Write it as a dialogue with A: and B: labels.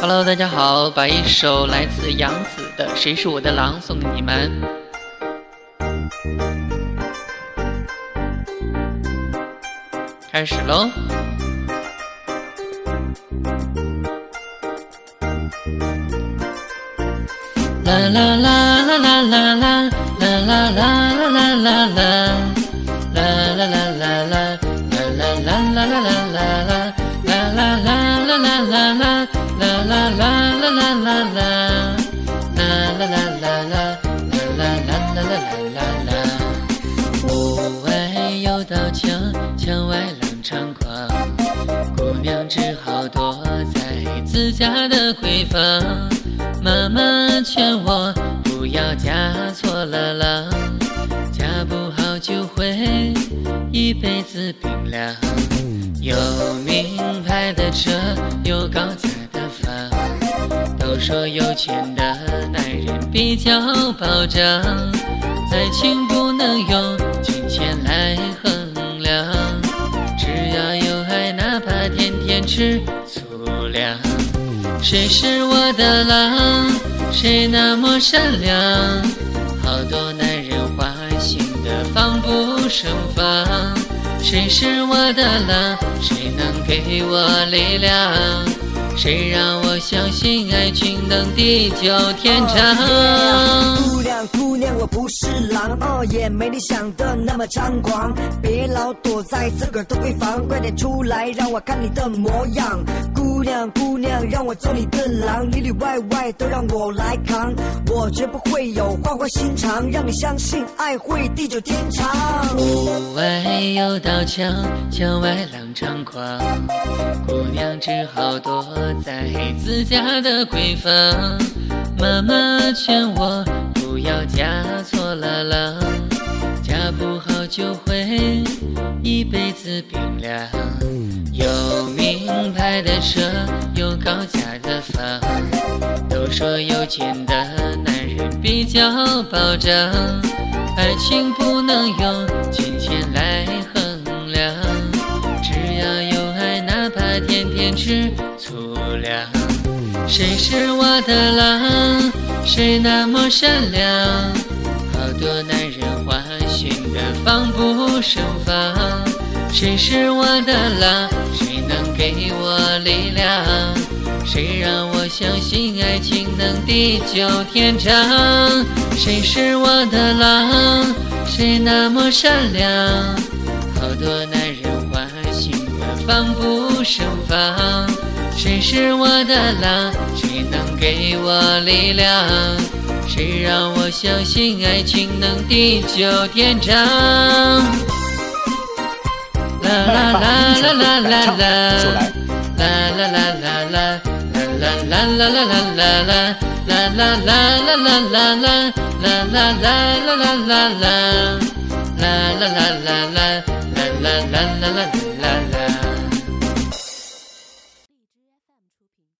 A: Hello，大家好，把一首来自杨子的《谁是我的狼》送给你们。开始喽！啦啦啦啦啦啦啦啦啦啦啦啦啦啦。啦啦啦啦啦，啦啦啦啦啦，啦啦啦啦啦，啦啦啦啦啦啦啦。屋外有道墙，墙外狼猖狂，姑娘只好躲在自家的闺房。妈妈劝我不要嫁错了郎，嫁不好就会一辈子冰凉。有名牌的车，说有钱的男人比较保障。爱情不能用金钱来衡量，只要有爱，哪怕天天吃粗粮。谁是我的狼？谁那么善良？好多男人花心的防不胜防。谁是我的狼？谁能给我力量？谁让我相信爱情能地久天长？
B: 我不是狼，哦，也没你想的那么猖狂。别老躲在自个儿的闺房，快点出来让我看你的模样。姑娘，姑娘，让我做你的狼，里里外外都让我来扛。我绝不会有花花心肠，让你相信爱会地久天长。
A: 屋外有道墙，墙外狼猖狂，姑娘只好躲在自家的闺房。妈妈劝我就会一辈子冰凉。有名牌的车，有高价的房，都说有钱的男人比较保障。爱情不能用金钱来衡量，只要有爱，哪怕天天吃粗粮。谁是我的狼？谁那么善良？好多男人花防不胜防。谁是我的狼？谁能给我力量？谁让我相信爱情能地久天长？谁是我的狼？谁那么善良？好多男人花心防不胜防。谁是我的狼？谁能给我力量？谁让我相信爱情能地久天长？啦啦啦啦啦啦啦，啦啦啦啦啦，啦啦啦啦啦啦啦啦，啦啦啦啦啦啦啦，啦啦啦啦啦啦啦，啦啦啦啦啦，啦啦啦啦啦。